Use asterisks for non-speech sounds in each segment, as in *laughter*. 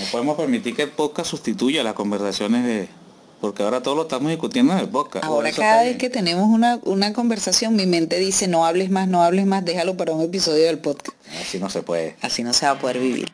No podemos permitir que el podcast sustituya las conversaciones de... Porque ahora todo lo estamos discutiendo en el podcast. Ahora cada vez que tenemos una, una conversación, mi mente dice, no hables más, no hables más, déjalo para un episodio del podcast. Así no se puede. Así no se va a poder vivir.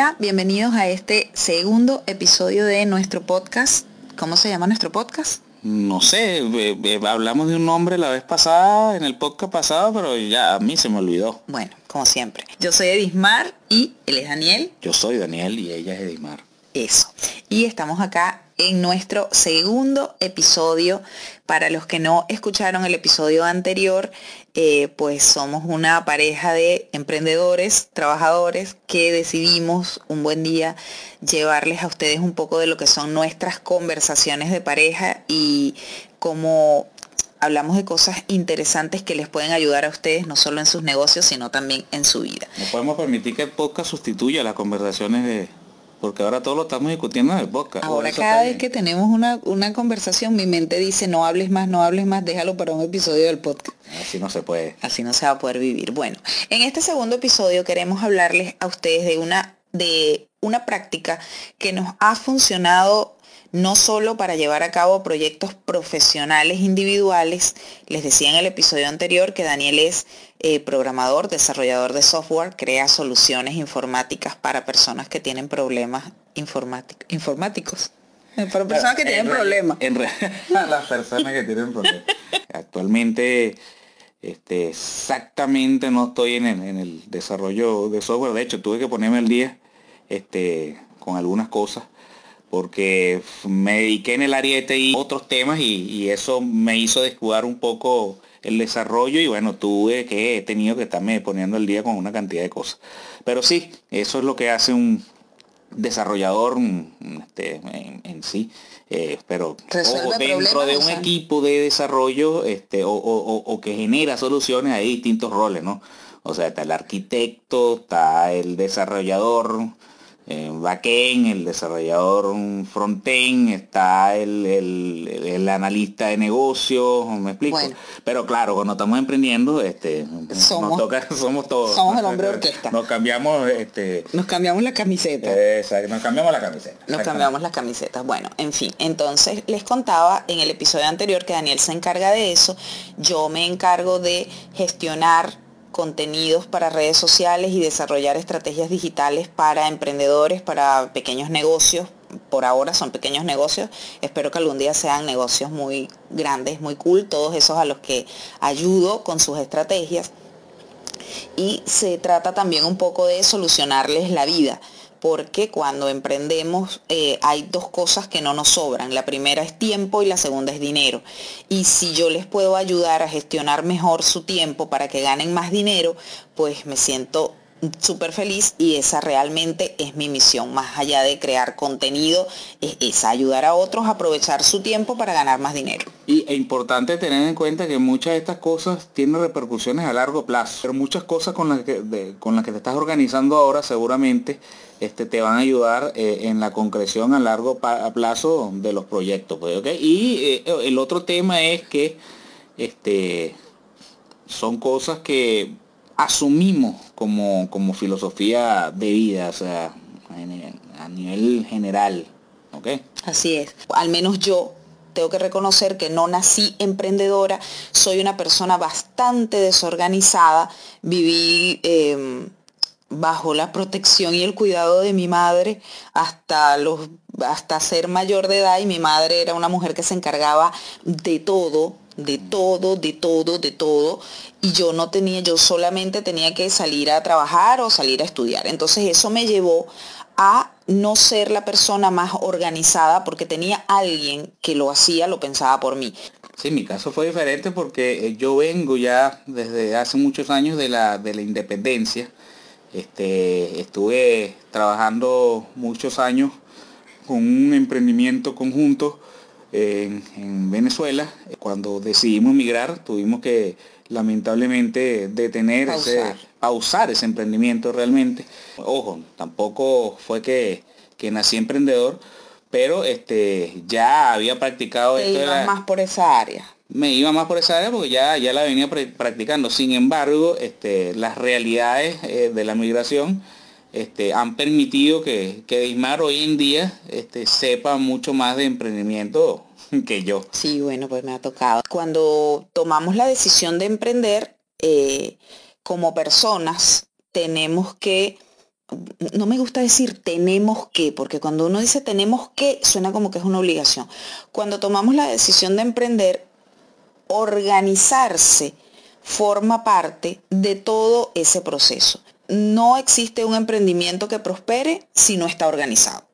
Hola, bienvenidos a este segundo episodio de nuestro podcast. ¿Cómo se llama nuestro podcast? No sé, eh, eh, hablamos de un nombre la vez pasada, en el podcast pasado, pero ya a mí se me olvidó. Bueno, como siempre. Yo soy Edismar y él es Daniel. Yo soy Daniel y ella es Edismar. Eso. Y estamos acá en nuestro segundo episodio. Para los que no escucharon el episodio anterior, eh, pues somos una pareja de emprendedores, trabajadores, que decidimos un buen día llevarles a ustedes un poco de lo que son nuestras conversaciones de pareja y cómo hablamos de cosas interesantes que les pueden ayudar a ustedes, no solo en sus negocios, sino también en su vida. No podemos permitir que el podcast sustituya las conversaciones de porque ahora todo lo estamos discutiendo en el podcast. Ahora cada vez que tenemos una, una, conversación, mi mente dice, no hables más, no hables más, déjalo para un episodio del podcast. Así no se puede. Así no se va a poder vivir. Bueno, en este segundo episodio queremos hablarles a ustedes de una, de una práctica que nos ha funcionado no solo para llevar a cabo proyectos profesionales individuales, les decía en el episodio anterior que Daniel es eh, programador, desarrollador de software, crea soluciones informáticas para personas que tienen problemas informáticos. Eh, *laughs* para personas que tienen problemas. En *laughs* las personas que tienen problemas. Actualmente este, exactamente no estoy en el, en el, desarrollo de software. De hecho, tuve que ponerme al día este, con algunas cosas porque me dediqué en el área de TI otros temas y, eso me hizo descuidar un poco el desarrollo y bueno, tuve que, he tenido que estarme poniendo el día con una cantidad de cosas. Pero sí, eso es lo que hace un desarrollador este, en, sí. Eh, pero dentro de un equipo de desarrollo este, o, que genera soluciones hay distintos roles, ¿no? O sea, está el arquitecto, está el desarrollador, backend, el desarrollador frontend, está el, el, analista de negocios, me explico. Pero claro, cuando estamos emprendiendo, este, somos, nos toca, *laughs* somos todos. Somos el hombre orquesta. Nos cambiamos, este. Nos cambiamos la camiseta. nos cambiamos la camiseta. Nos cambiamos las camisetas. Bueno, en fin, entonces les contaba en el episodio anterior que Daniel se encarga de eso. Yo me encargo de gestionar contenidos para redes sociales y desarrollar estrategias digitales para emprendedores, para pequeños negocios. Por ahora son pequeños negocios. Espero que algún día sean negocios muy grandes, muy cool, todos esos a los que ayudo con sus estrategias. Y se trata también un poco de solucionarles la vida porque cuando emprendemos eh, hay dos cosas que no nos sobran. La primera es tiempo y la segunda es dinero. Y si yo les puedo ayudar a gestionar mejor su tiempo para que ganen más dinero, pues me siento súper feliz y esa realmente es mi misión, más allá de crear contenido, es, ayudar a otros a aprovechar su tiempo para ganar más dinero. Y es importante tener en cuenta que muchas de estas cosas tienen repercusiones a largo plazo, pero muchas cosas con las que, con las que te estás organizando ahora seguramente este, te van a ayudar eh, en la concreción a largo plazo de los proyectos. Pues, Y eh, el otro tema es que este, son cosas que asumimos como, como filosofía de vida, o sea, a nivel general. ¿ok? Así es. Al menos yo tengo que reconocer que no nací emprendedora, soy una persona bastante desorganizada, viví em, bajo la protección y el cuidado de mi madre hasta los hasta ser mayor de edad y mi madre era una mujer que se encargaba de todo, de todo, de todo, de todo. Y yo no tenía, yo solamente tenía que salir a trabajar o salir a estudiar. Entonces eso me llevó a no ser la persona más organizada porque tenía alguien que lo hacía, lo pensaba por mí. Sí, mi caso fue diferente porque eh, yo vengo ya desde hace muchos años de la, de la independencia. Este, estuve trabajando muchos años con un emprendimiento conjunto en, Venezuela. Cuando decidimos migrar tuvimos que lamentablemente detener, pausar. Ese, pausar ese emprendimiento realmente. Ojo, tampoco fue que, que nací emprendedor, pero este, ya había practicado esto. más por esa área. Me iba más por esa área porque ya, ya la venía practicando. Sin embargo, este, las realidades eh, de la migración este, han permitido que, que Dismar hoy en día este, sepa mucho más de emprendimiento *laughs* que yo. Sí, bueno, pues me ha tocado. Cuando tomamos la decisión de emprender, eh, como personas tenemos que, no me gusta decir tenemos que, porque cuando uno dice tenemos que, suena como que es una obligación. Cuando tomamos la decisión de emprender, organizarse forma parte de todo ese proceso no existe un emprendimiento que prospere si no está organizado.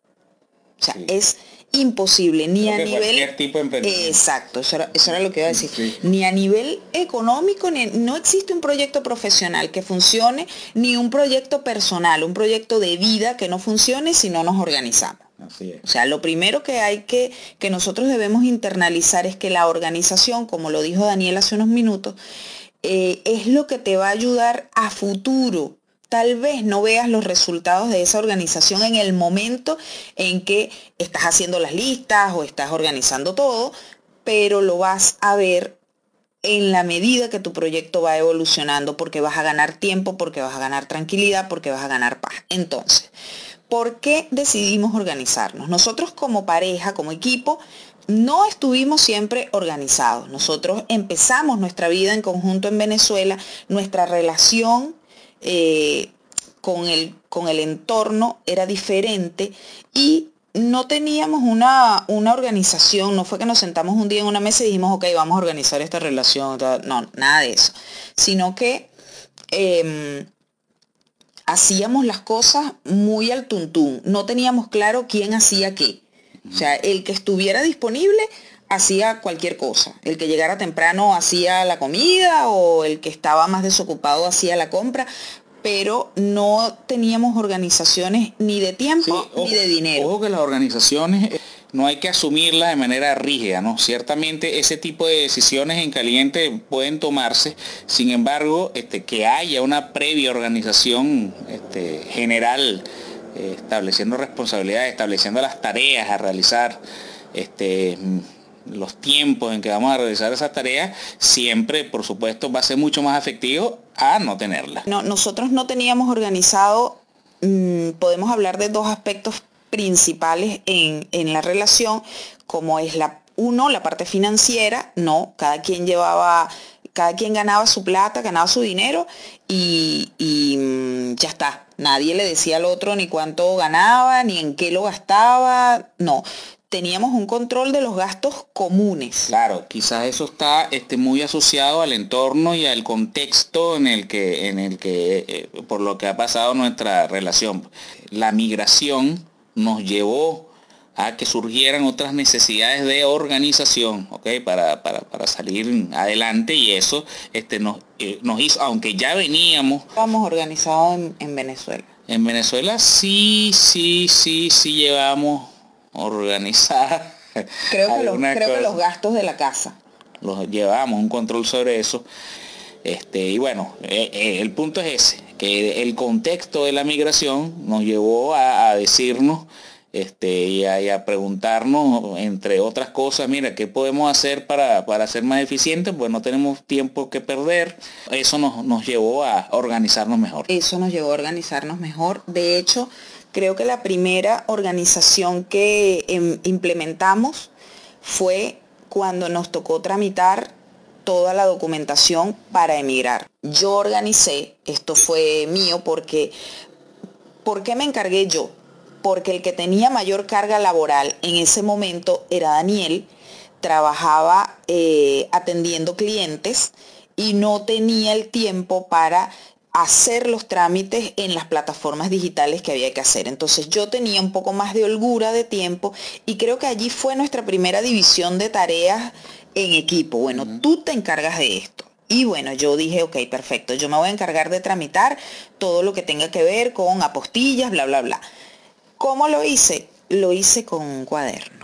O sea, es imposible, ni a nivel... Tipo de exacto, eso era, lo que iba a decir. Ni a nivel económico, ni, no existe un proyecto profesional que funcione, ni un proyecto personal, un proyecto de vida que no funcione si no nos organizamos. O sea, lo primero que hay que, que nosotros debemos internalizar es que la organización, como lo dijo Daniel hace unos minutos, eh, es lo que te va a ayudar a futuro Tal vez no veas los resultados de esa organización en el momento en que estás haciendo las listas o estás organizando todo, pero lo vas a ver en la medida que tu proyecto va evolucionando porque vas a ganar tiempo, porque vas a ganar tranquilidad, porque vas a ganar paz. Entonces, ¿por qué decidimos organizarnos? Nosotros como pareja, como equipo, no estuvimos siempre organizados. Nosotros empezamos nuestra vida en conjunto en Venezuela, nuestra relación eh, con, el, con el entorno era diferente y no teníamos una, una, organización, no fue que nos sentamos un día en una mesa y dijimos, ok, vamos a organizar esta relación, no, nada de eso, sino que em, hacíamos las cosas muy al tuntún, no teníamos claro quién hacía qué. O sea, el que estuviera disponible hacía cualquier cosa. El que llegara temprano hacía la comida o el que estaba más desocupado hacía la compra, pero no teníamos organizaciones ni de tiempo ni de dinero. Ojo que las organizaciones eh, no hay que asumirlas de manera rígida, ¿no? Ciertamente ese tipo de decisiones en caliente pueden tomarse, sin embargo, este, que haya una previa organización este, general, eh, estableciendo responsabilidades, estableciendo las tareas a realizar, este, los tiempos en que vamos a realizar esa tarea, siempre, por supuesto, va a ser mucho más efectivo a no tenerla. No, nosotros no teníamos organizado, mm, podemos hablar de dos aspectos principales en, la relación, como es la, uno, la parte financiera, no, cada quien llevaba cada quien ganaba su plata, ganaba su dinero y, y, mm, ya está. Nadie le decía al otro ni cuánto ganaba, ni en qué lo gastaba. No, teníamos un control de los gastos comunes. Claro, quizás eso está este, muy asociado al entorno y al contexto en el que, en el que eh, por lo que ha pasado nuestra relación. La migración nos llevó a que surgieran otras necesidades de organización, ¿ok? Para, para, salir adelante y eso este, nos, eh, nos hizo, aunque ya veníamos... Estábamos organizados en, en Venezuela. En Venezuela sí, sí, sí, sí llevamos organizar. Creo, que los, creo que los gastos de la casa. Los llevamos, un control sobre eso. Este, y bueno, eh, eh, el punto es ese, que el contexto de la migración nos llevó a, decirnos este, y, a, preguntarnos, entre otras cosas, mira, ¿qué podemos hacer para, para ser más eficientes? Pues no tenemos tiempo que perder. Eso nos, nos llevó a organizarnos mejor. Eso nos llevó a organizarnos mejor. De hecho, Creo que la primera organización que em, implementamos fue cuando nos tocó tramitar toda la documentación para emigrar. Yo organicé, esto fue mío porque, ¿por qué me encargué yo? Porque el que tenía mayor carga laboral en ese momento era Daniel, trabajaba eh, atendiendo clientes y no tenía el tiempo para hacer los trámites en las plataformas digitales que había que hacer. Entonces yo tenía un poco más de holgura de tiempo y creo que allí fue nuestra primera división de tareas en equipo. Bueno, tú te encargas de esto. Y bueno, yo dije, ok, perfecto, yo me voy a encargar de tramitar todo lo que tenga que ver con apostillas, bla, bla, bla. ¿Cómo lo hice? lo hice con un cuaderno.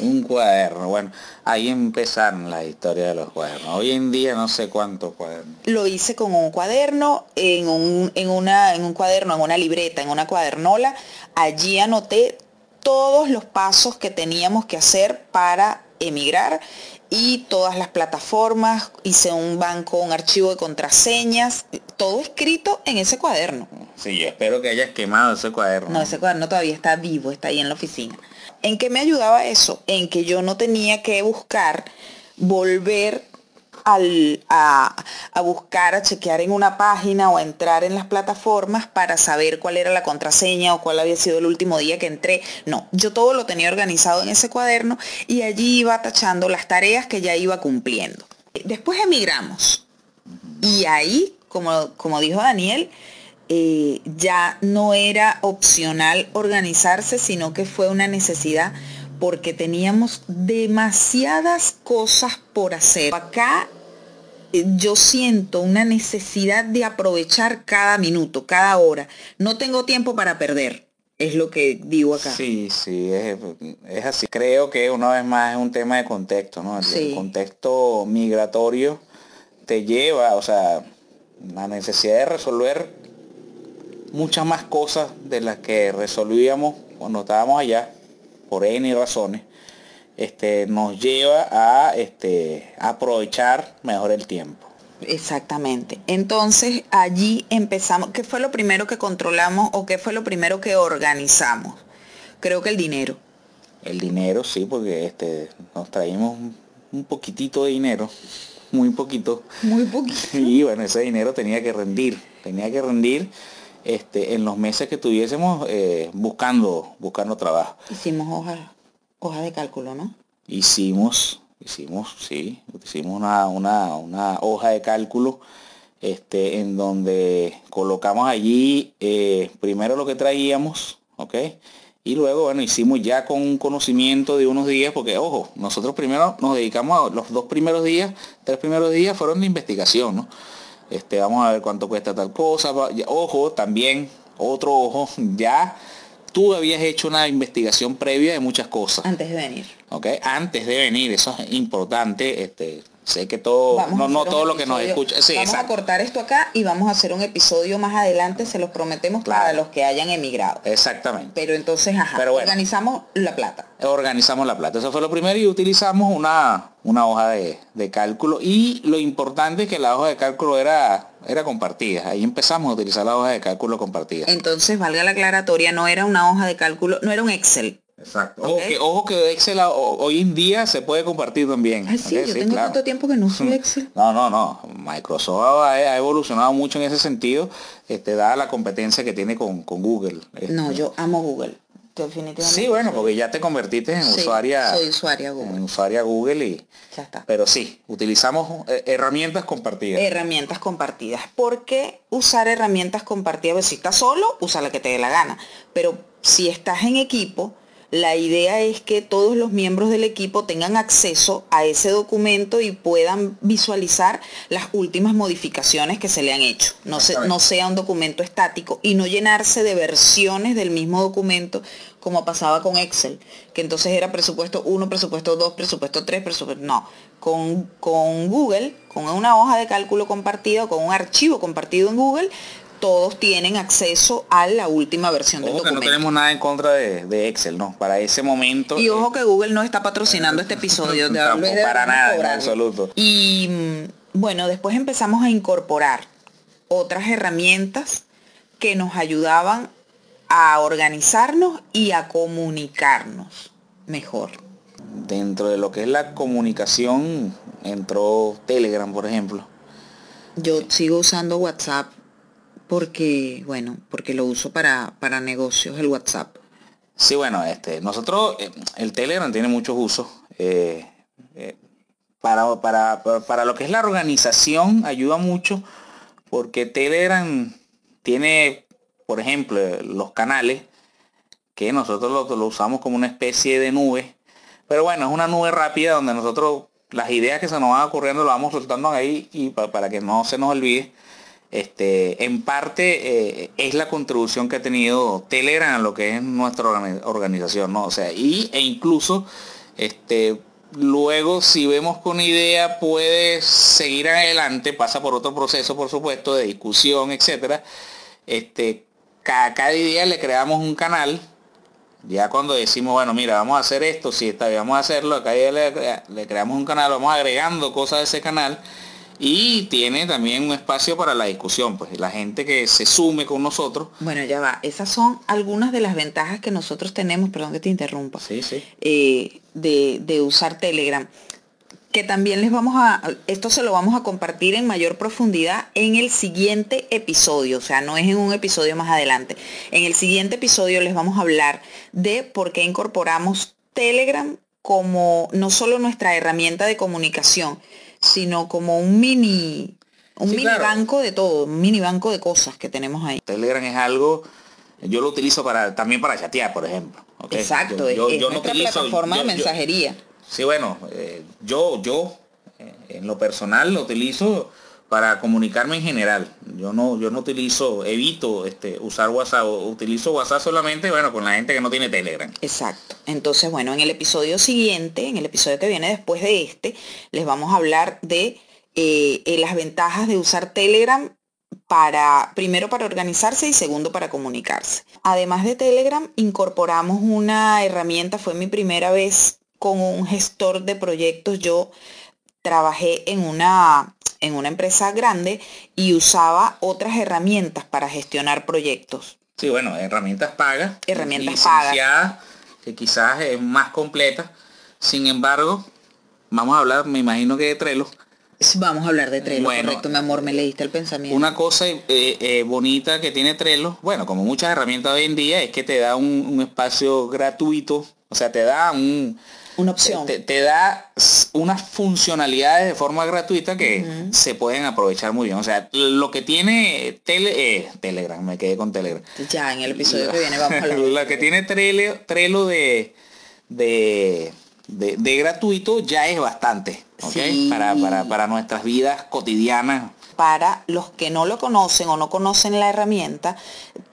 Un cuaderno, bueno, ahí empezaron la historia de los cuadernos. Hoy en día no sé cuántos cuadernos. Lo hice con un cuaderno, en un, en una, en un cuaderno, en una libreta, en una cuadernola. Allí anoté todos los pasos que teníamos que hacer para emigrar y todas las plataformas, hice un banco, un archivo de contraseñas, todo escrito en ese cuaderno. Sí, yo espero que hayas quemado ese cuaderno. No, ese cuaderno todavía está vivo, está ahí en la oficina. ¿En qué me ayudaba eso? En que yo no tenía que buscar volver a, buscar, a chequear en una página o a entrar en las plataformas para saber cuál era la contraseña o cuál había sido el último día que entré. No, yo todo lo tenía organizado en ese cuaderno y allí iba tachando las tareas que ya iba cumpliendo. Después emigramos y ahí, como, como dijo Daniel, eh, ya no era opcional organizarse, sino que fue una necesidad porque teníamos demasiadas cosas por hacer. Acá eh, yo siento una necesidad de aprovechar cada minuto, cada hora. No tengo tiempo para perder. Es lo que digo acá. Sí, sí, es, así. Creo que una vez más es un tema de contexto, ¿no? El, contexto migratorio te lleva, o sea, la necesidad de resolver muchas más cosas de las que resolvíamos cuando estábamos allá, por N razones este, nos lleva a este, aprovechar mejor el tiempo. Exactamente. Entonces allí empezamos, ¿qué fue lo primero que controlamos o qué fue lo primero que organizamos? Creo que el dinero. El dinero, sí, porque este, nos traímos un poquitito de dinero, muy poquito. Muy poquito. *laughs* Y bueno, ese dinero tenía que rendir, tenía que rendir este, en los meses que tuviésemos eh, buscando, buscando trabajo. Hicimos hojas hoja de cálculo, ¿no? Hicimos, hicimos, sí, hicimos una, una, hoja de cálculo este, en donde colocamos allí eh, primero lo que traíamos, ¿ok? Y luego, bueno, hicimos ya con un conocimiento de unos días, porque, ojo, nosotros primero nos dedicamos a los dos primeros días, tres primeros días fueron de investigación, ¿no? Este, vamos a ver cuánto cuesta tal cosa. Ojo, también, otro ojo, *laughs* ya tú habías hecho una investigación previa de muchas cosas. Antes de venir. ¿Ok? Antes de venir, eso es importante. Este, sé que todo, no, no todo lo que nos escucha. Sí, vamos a cortar esto acá y vamos a hacer un episodio más adelante, se los prometemos para los que hayan emigrado. Exactamente. Pero entonces, ajá, organizamos la plata. Organizamos la plata. Eso fue lo primero y utilizamos una, una hoja de, de cálculo. Y lo importante es que la hoja de cálculo era era compartida. Ahí empezamos a utilizar la hoja de cálculo compartida. Entonces, valga la aclaratoria, no era una hoja de cálculo, no era un Excel. Exacto. Ojo, que, Excel hoy en día se puede compartir también. Ay, sí, yo tengo tanto tiempo que no uso Excel. No, no, no. Microsoft ha, evolucionado mucho en ese sentido, este, dada la competencia que tiene con, con Google. No, yo amo Google. Definitivamente. Sí, bueno, porque ya te convertiste en usuaria. Soy usuaria Google. En usuaria Google y. Ya está. Pero sí, utilizamos eh, herramientas compartidas. Herramientas compartidas. ¿Por qué usar herramientas compartidas? Pues si estás solo, usa la que te dé la gana. Pero si estás en equipo, la idea es que todos los miembros del equipo tengan acceso a ese documento y puedan visualizar las últimas modificaciones que se le han hecho. No, no sea un documento estático y no llenarse de versiones del mismo documento como pasaba con Excel, que entonces era presupuesto 1, presupuesto 2, presupuesto 3, presupuesto... No, con, con Google, con una hoja de cálculo compartido, con un archivo compartido en Google, todos tienen acceso a la última versión del documento. que no tenemos nada en contra de, Excel, ¿no? Para ese momento. Y ojo que Google no está patrocinando este episodio. De, para nada, en absoluto. Y mm, bueno, después empezamos a incorporar otras herramientas que nos ayudaban a organizarnos y a comunicarnos mejor. Dentro de lo que es la comunicación, entró Telegram, por ejemplo. Yo sigo usando WhatsApp porque, bueno, porque lo uso para, para negocios, el WhatsApp. Sí, bueno, este, nosotros, eh, el Telegram tiene muchos usos. Eh, eh, para, para, para, lo que es la organización ayuda mucho porque Telegram tiene, por ejemplo, los canales que nosotros lo, usamos como una especie de nube. Pero bueno, es una nube rápida donde nosotros las ideas que se nos van ocurriendo lo vamos soltando ahí y para que no se nos olvide este, en parte eh, es la contribución que ha tenido Telegram a lo que es nuestra organización, ¿no? O sea, y, e incluso este, luego si vemos con idea puede seguir adelante, pasa por otro proceso, por supuesto, de discusión, etcétera. Este, cada, cada día le creamos un canal ya cuando decimos, bueno, mira, vamos a hacer esto, si está vamos a hacerlo, acá ya le, le, creamos un canal, vamos agregando cosas de ese canal y tiene también un espacio para la discusión, pues la gente que se sume con nosotros. Bueno, ya va, esas son algunas de las ventajas que nosotros tenemos, perdón que te interrumpa, sí, sí. Eh, de, de usar Telegram que también les vamos a, esto se lo vamos a compartir en mayor profundidad en el siguiente episodio, o sea, no es en un episodio más adelante. En el siguiente episodio les vamos a hablar de por qué incorporamos Telegram como no solo nuestra herramienta de comunicación, sino como un mini un mini banco de todo, un mini banco de cosas que tenemos ahí. Telegram es algo, yo lo utilizo para también para chatear, por ejemplo. Exacto, yo, es, nuestra plataforma de mensajería. sí, bueno, eh, yo, yo eh, en lo personal lo utilizo para comunicarme en general. Yo no, yo no utilizo, evito este, usar WhatsApp, utilizo WhatsApp solamente, bueno, con la gente que no tiene Telegram. Exacto. Entonces, bueno, en el episodio siguiente, en el episodio que viene después de este, les vamos a hablar de eh, eh, las ventajas de usar Telegram para, primero para organizarse y segundo para comunicarse. Además de Telegram, incorporamos una herramienta, fue mi primera vez con un gestor de proyectos. Yo trabajé en una en una empresa grande y usaba otras herramientas para gestionar proyectos. Sí, bueno, herramientas pagas. Herramientas pagas. Que quizás es más completa. Sin embargo, vamos a hablar, me imagino que de Trello. Vamos a hablar de Trello, bueno, correcto, mi amor, me leíste el pensamiento. Una cosa eh, eh, bonita que tiene Trello, bueno, como muchas herramientas hoy en día, es que te da un espacio gratuito, o sea, te da un, una opción. Te, da unas funcionalidades de forma gratuita que se pueden aprovechar muy bien. O sea, lo que tiene tele, eh, Telegram, me quedé con Telegram. Ya, en el episodio que viene vamos a hablar. *laughs* Lo que tiene Trello, de, de, de, gratuito ya es bastante. Para, para, para nuestras vidas cotidianas para los que no lo conocen o no conocen la herramienta,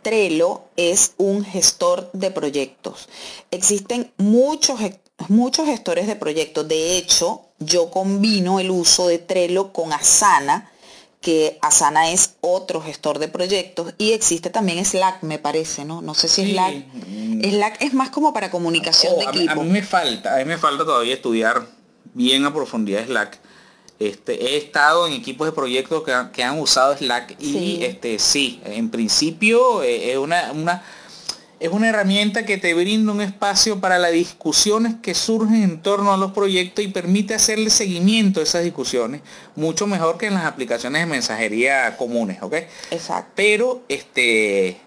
Trello es un gestor de proyectos. Existen muchos muchos gestores de proyectos. De hecho, yo combino el uso de Trello con Asana, que Asana es otro gestor de proyectos y existe también Slack, me parece, ¿no? No sé si Slack. Slack es más como para comunicación oh, de equipo. A mí, me falta, a mí me falta todavía estudiar bien a profundidad Slack. Este, he estado en equipos de proyectos que, han usado Slack y sí. este sí, en principio eh, es una, una es una herramienta que te brinda un espacio para las discusiones que surgen en torno a los proyectos y permite hacerle seguimiento a esas discusiones mucho mejor que en las aplicaciones de mensajería comunes, ¿ok? Exacto. Pero este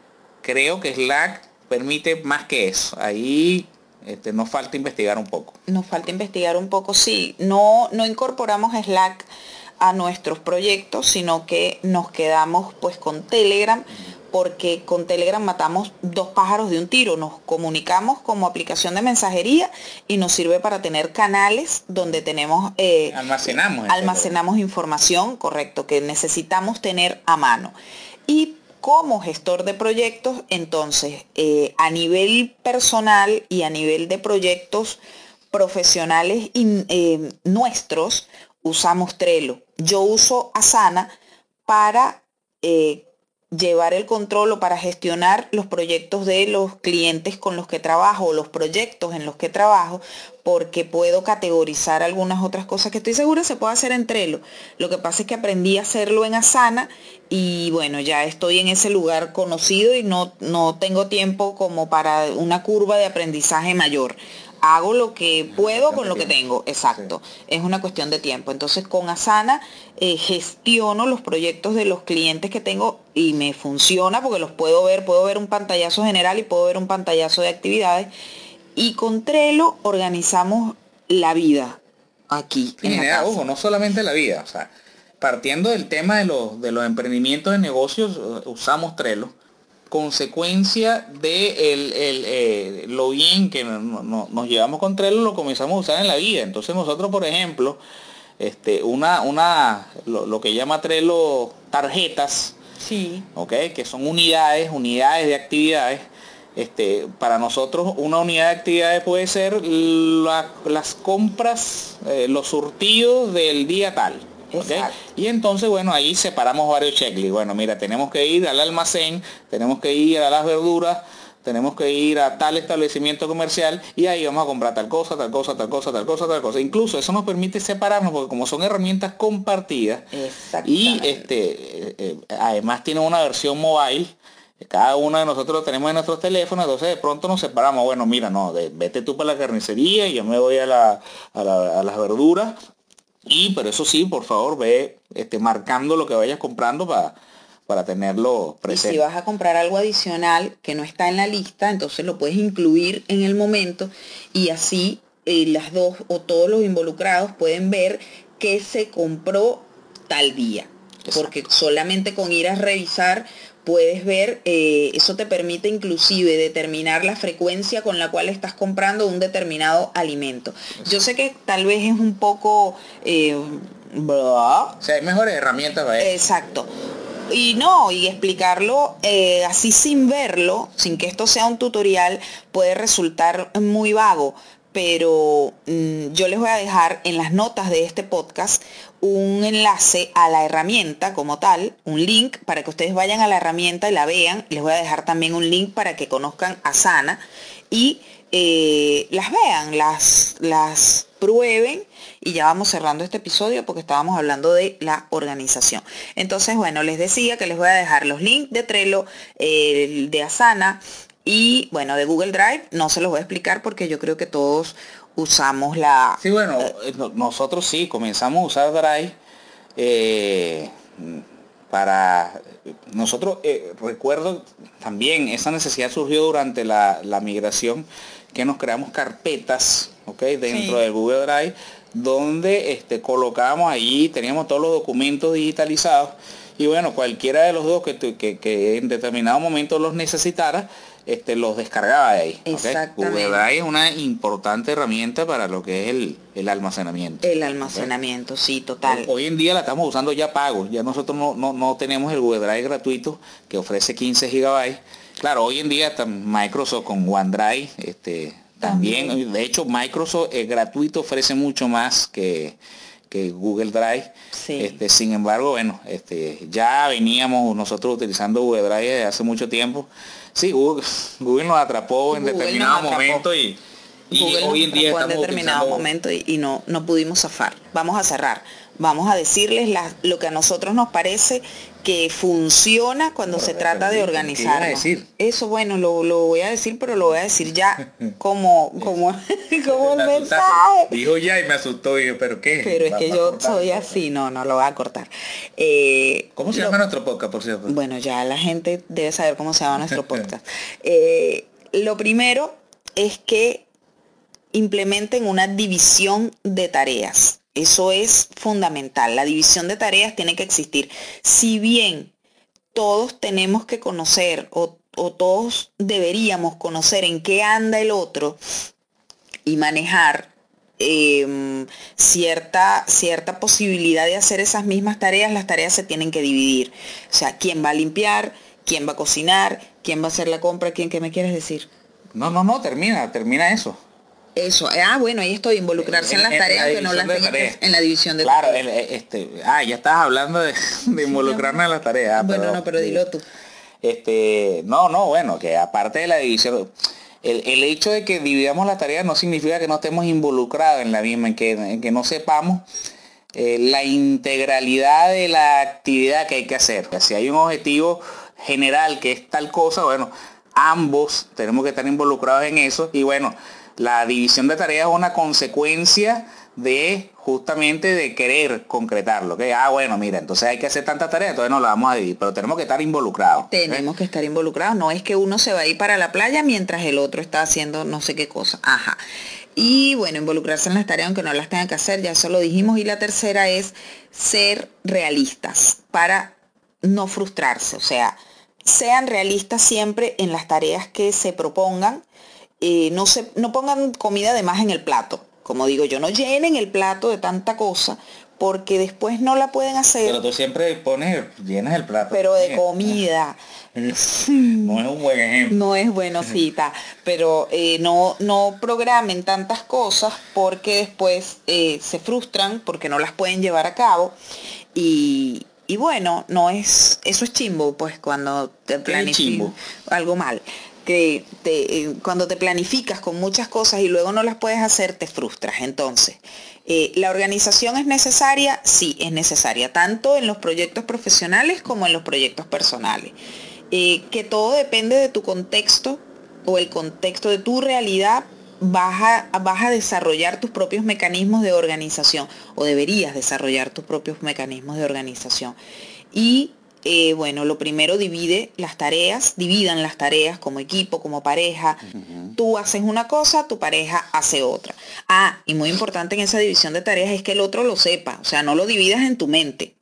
creo que Slack permite más que eso. Ahí este, nos falta investigar un poco. Nos falta investigar un poco, sí. No, no incorporamos Slack a nuestros proyectos, sino que nos quedamos pues con Telegram porque con Telegram matamos dos pájaros de un tiro. Nos comunicamos como aplicación de mensajería y nos sirve para tener canales donde tenemos... Eh, almacenamos. almacenamos información, correcto, que necesitamos tener a mano. Y como gestor de proyectos, entonces, eh, a nivel personal y a nivel de proyectos profesionales eh, nuestros, usamos Trello. Yo uso Asana para llevar el control o para gestionar los proyectos de los clientes con los que trabajo o los proyectos en los que trabajo porque puedo categorizar algunas otras cosas que estoy segura se puede hacer en Trello. Lo que pasa es que aprendí a hacerlo en Asana y bueno, ya estoy en ese lugar conocido y no, no tengo tiempo como para una curva de aprendizaje mayor hago lo que puedo con lo que tengo, exacto. Es una cuestión de tiempo. Entonces con Asana eh, gestiono los proyectos de los clientes que tengo y me funciona porque los puedo ver, puedo ver un pantallazo general y puedo ver un pantallazo de actividades. Y con Trello organizamos la vida aquí. En general, ojo, no solamente la vida, o sea, partiendo del tema de los, de los emprendimientos de negocios, eh, usamos Trello consecuencia de el, eh, lo bien que nos llevamos con Trello, lo comenzamos a usar en la vida. Entonces nosotros, por ejemplo, este, una, una, lo, que llama Trello tarjetas, Sí. ¿Ok? Que son unidades, unidades de actividades. Este, para nosotros una unidad de actividades puede ser las compras, eh, los surtidos del día tal. Y entonces, bueno, ahí separamos varios checklists. Bueno, mira, tenemos que ir al almacén, tenemos que ir a las verduras, tenemos que ir a tal establecimiento comercial y ahí vamos a comprar tal cosa, tal cosa, tal cosa, tal cosa, tal cosa. Incluso eso nos permite separarnos porque como son herramientas compartidas y este eh, eh, además tiene una versión mobile, cada uno de nosotros lo tenemos en nuestros teléfonos, entonces de pronto nos separamos, bueno, mira, no, vete tú para la carnicería y yo me voy a, la, a, a las verduras y, pero eso sí, por favor, ve este, marcando lo que vayas comprando para, para tenerlo presente. Y si vas a comprar algo adicional que no está en la lista, entonces lo puedes incluir en el momento y así eh, las dos o todos los involucrados pueden ver qué se compró tal día. Porque solamente con ir a revisar puedes ver, eh, eso te permite inclusive determinar la frecuencia con la cual estás comprando un determinado alimento. Yo sé que tal vez es un poco... Eh, o sea, hay mejores herramientas para eso. Exacto. Y no, y explicarlo eh, así sin verlo, sin que esto sea un tutorial, puede resultar muy vago pero mm, yo les voy a dejar en las notas de este podcast un enlace a la herramienta como tal, un link para que ustedes vayan a la herramienta y la vean. Les voy a dejar también un link para que conozcan a Sana y eh, las vean, las, las prueben y ya vamos cerrando este episodio porque estábamos hablando de la organización. Entonces, bueno, les decía que les voy a dejar los links de Trello, de Asana y bueno, de Google Drive no se los voy a explicar porque yo creo que todos usamos la... Sí, bueno, eh, nosotros sí, comenzamos a usar Drive eh, para... Nosotros, eh, recuerdo también, esa necesidad surgió durante la, migración que nos creamos carpetas, ¿ok? Dentro de Google Drive, donde este, colocábamos allí, teníamos todos los documentos digitalizados y bueno, cualquiera de los dos que, que en determinado momento los necesitara, este, los descargaba de ahí. Google Drive es una importante herramienta para lo que es el, almacenamiento. El almacenamiento, sí, total. Hoy en día la estamos usando ya pago, ya nosotros no, tenemos el Google Drive gratuito que ofrece 15 gigabytes. Claro, hoy en día Microsoft con OneDrive, este, también, de hecho Microsoft es gratuito ofrece mucho más que, que Google Drive. Este, sin embargo, bueno, este, ya veníamos nosotros utilizando Google Drive desde hace mucho tiempo Sí, Google, nos atrapó en determinado momento y, hoy en día estamos en determinado momento y, no, no pudimos zafar. Vamos a cerrar. Vamos a decirles lo que a nosotros nos parece que funciona cuando se trata de organizar. decir? Eso bueno, lo, voy a decir, pero lo voy a decir ya *laughs* como, como, *laughs* como el mensaje. Dijo ya y me asustó, y pero ¿qué? Pero es que yo soy así, no, no lo voy a cortar. Eh, ¿Cómo se llama nuestro podcast, por cierto? Bueno, ya la gente debe saber cómo se llama nuestro *laughs* podcast. Eh, lo primero es que implementen una división de tareas. Eso es fundamental. La división de tareas tiene que existir. Si bien todos tenemos que conocer o, todos deberíamos conocer en qué anda el otro y manejar em, cierta, cierta posibilidad de hacer esas mismas tareas, las tareas se tienen que dividir. O sea, quién va a limpiar, quién va a cocinar, quién va a hacer la compra, quién, ¿qué me quieres decir? No, no, no, termina, termina eso. Eso, ah, bueno, ahí estoy, involucrarse en, las tareas que no las en la división de Claro, este, ah, ya estás hablando de, *laughs* involucrarnos en las tareas. Ah, bueno, no, pero dilo tú. Este, no, no, bueno, que aparte de la división, el, hecho de que dividamos las tareas no significa que no estemos involucrados en la misma, en que, que no sepamos eh, la integralidad de la actividad que hay que hacer. Si hay un objetivo general que es tal cosa, bueno, ambos tenemos que estar involucrados en eso y bueno, la división de tareas es una consecuencia de justamente de querer concretarlo. Que, ah, bueno, mira, entonces hay que hacer tantas tareas, entonces no la vamos a dividir, pero tenemos que estar involucrados. Tenemos que estar involucrados, no es que uno se va a ir para la playa mientras el otro está haciendo no sé qué cosa. Ajá. Y bueno, involucrarse en las tareas aunque no las tengan que hacer, ya eso lo dijimos. Y la tercera es ser realistas para no frustrarse. O sea, sean realistas siempre en las tareas que se propongan eh, no, se, no pongan comida de más en el plato. Como digo yo, no llenen el plato de tanta cosa porque después no la pueden hacer. Pero tú siempre pones, llenas el plato. Pero de comida. *laughs* no es un buen ejemplo. No es bueno, cita. pero eh, no, no programen tantas cosas porque después eh, se frustran porque no las pueden llevar a cabo. Y, y bueno, no es, eso es chimbo, pues cuando te planificas algo mal que eh, cuando te planificas con muchas cosas y luego no las puedes hacer, te frustras. Entonces, eh, ¿la organización es necesaria? Sí, es necesaria, tanto en los proyectos profesionales como en los proyectos personales. Eh, que todo depende de tu contexto o el contexto de tu realidad, vas a, vas a desarrollar tus propios mecanismos de organización o deberías desarrollar tus propios mecanismos de organización. Y eh, bueno, lo primero divide las tareas, dividan las tareas como equipo, como pareja. Tú haces una cosa, tu pareja hace otra. Ah, y muy importante en esa división de tareas es que el otro lo sepa, o sea, no lo dividas en tu mente.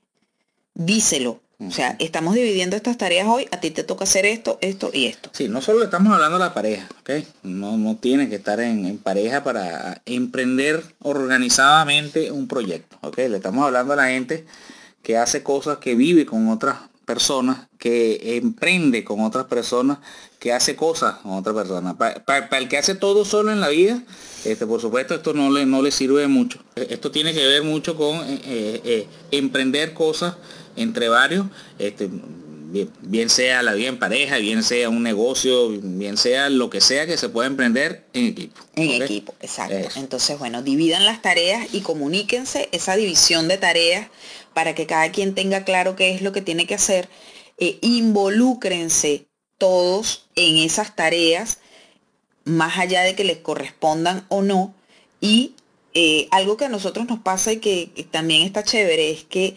Díselo. O sea, estamos dividiendo estas tareas hoy, a ti te toca hacer esto, esto y esto. Sí, no solo estamos hablando de la pareja, ¿ok? No, no tienes que estar en, en, pareja para emprender organizadamente un proyecto, ¿ok? Le estamos hablando a la gente que hace cosas, que vive con otras personas, que emprende con otras personas, que hace cosas con otras personas. Para, el que hace todo solo en la vida, este, por supuesto, esto no le, no le sirve mucho. Esto tiene que ver mucho con eh, eh, eh, emprender cosas entre varios, este, bien, sea la vida en pareja, bien sea un negocio, bien sea lo que sea que se pueda emprender en equipo. En equipo, exacto. Entonces, bueno, dividan las tareas y comuníquense esa división de tareas para que cada quien tenga claro qué es lo que tiene que hacer. Eh, involúcrense todos en esas tareas, más allá de que les correspondan o no. Y eh, algo que a nosotros nos pasa y que también está chévere es que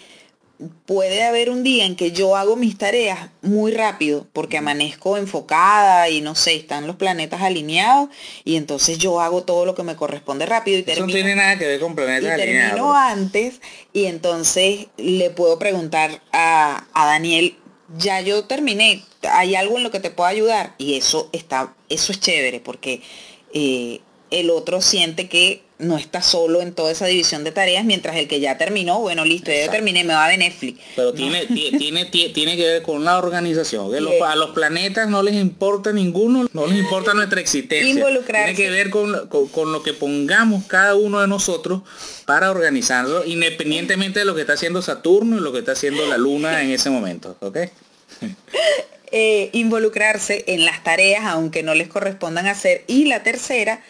puede haber un día en que yo hago mis tareas muy rápido porque amanezco enfocada y no sé, están los planetas alineados y entonces yo hago todo lo que me corresponde rápido y termino. no tiene nada que ver con planetas y Termino antes y entonces le puedo preguntar a, Daniel, ya yo terminé, ¿hay algo en lo que te pueda ayudar? Y eso está, eso es chévere porque eh, el otro siente que no está solo en toda esa división de tareas, mientras el que ya terminó, bueno, listo, ya terminé, me va ver Netflix. Pero tiene, tiene, tiene, que ver con la organización. Que a los planetas no les importa ninguno, no les importa nuestra existencia. Tiene que ver con, lo que pongamos cada uno de nosotros para organizarlo, independientemente de lo que está haciendo Saturno y lo que está haciendo la Luna en ese momento. ¿Ok? Eh, involucrarse en las tareas, aunque no les correspondan hacer. Y la tercera,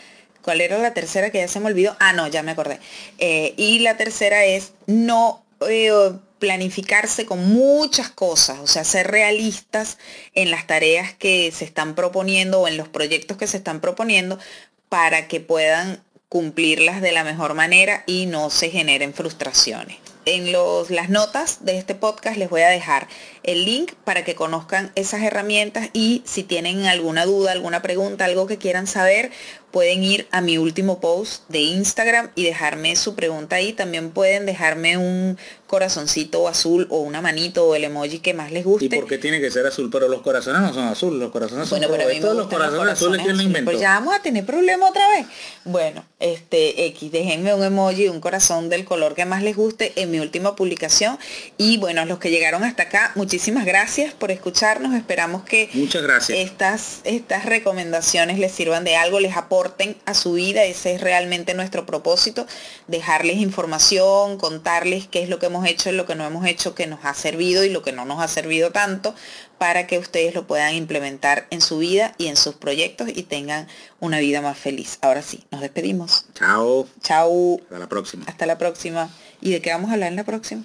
¿Cuál era la tercera que ya se me olvidó? Ah, no, ya me acordé. Eh, y la tercera es no eh, planificarse con muchas cosas, o sea, ser realistas en las tareas que se están proponiendo o en los proyectos que se están proponiendo para que puedan cumplirlas de la mejor manera y no se generen frustraciones. En los, las notas de este podcast les voy a dejar el link para que conozcan esas herramientas y si tienen alguna duda, alguna pregunta, algo que quieran saber, pueden ir a mi último post de Instagram y dejarme su pregunta ahí. También pueden dejarme un corazoncito azul o una manito o el emoji que más les guste. ¿Y por qué tiene que ser azul? Pero los corazones no son azules, los corazones son bueno, pero los corazones, azules quién lo inventó. Pues ya vamos a tener problema otra vez. Bueno, este X, déjenme un emoji, un corazón del color que más les guste en mi última publicación. Y bueno, los que llegaron hasta acá, muchísimas gracias por escucharnos. Esperamos que Muchas gracias. Estas, estas recomendaciones les sirvan de algo, les aporten a su vida, ese es realmente nuestro propósito, dejarles información, contarles qué es lo que hemos hecho, lo que no hemos hecho, que nos ha servido y lo que no nos ha servido tanto, para que ustedes lo puedan implementar en su vida y en sus proyectos y tengan una vida más feliz. Ahora sí, nos despedimos. Chao. Chao. Hasta la próxima. Hasta la próxima. ¿Y de qué vamos a hablar en la próxima?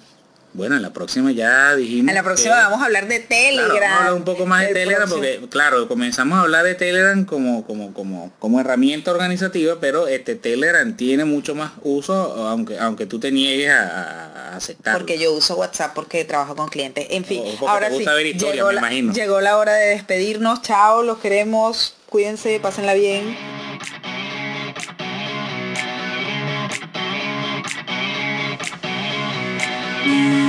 Bueno, en la próxima ya dijimos. En la próxima vamos a hablar de Telegram. vamos a hablar un poco más de Telegram porque, claro, comenzamos a hablar de Telegram como, como, como, como herramienta organizativa, pero este Telegram tiene mucho más uso, aunque, aunque tú te niegues a, aceptar. Porque yo uso WhatsApp porque trabajo con clientes. En fin, ahora sí. llegó, la, llegó la hora de despedirnos. Chao, los queremos. Cuídense, pásenla bien. Mm-hmm.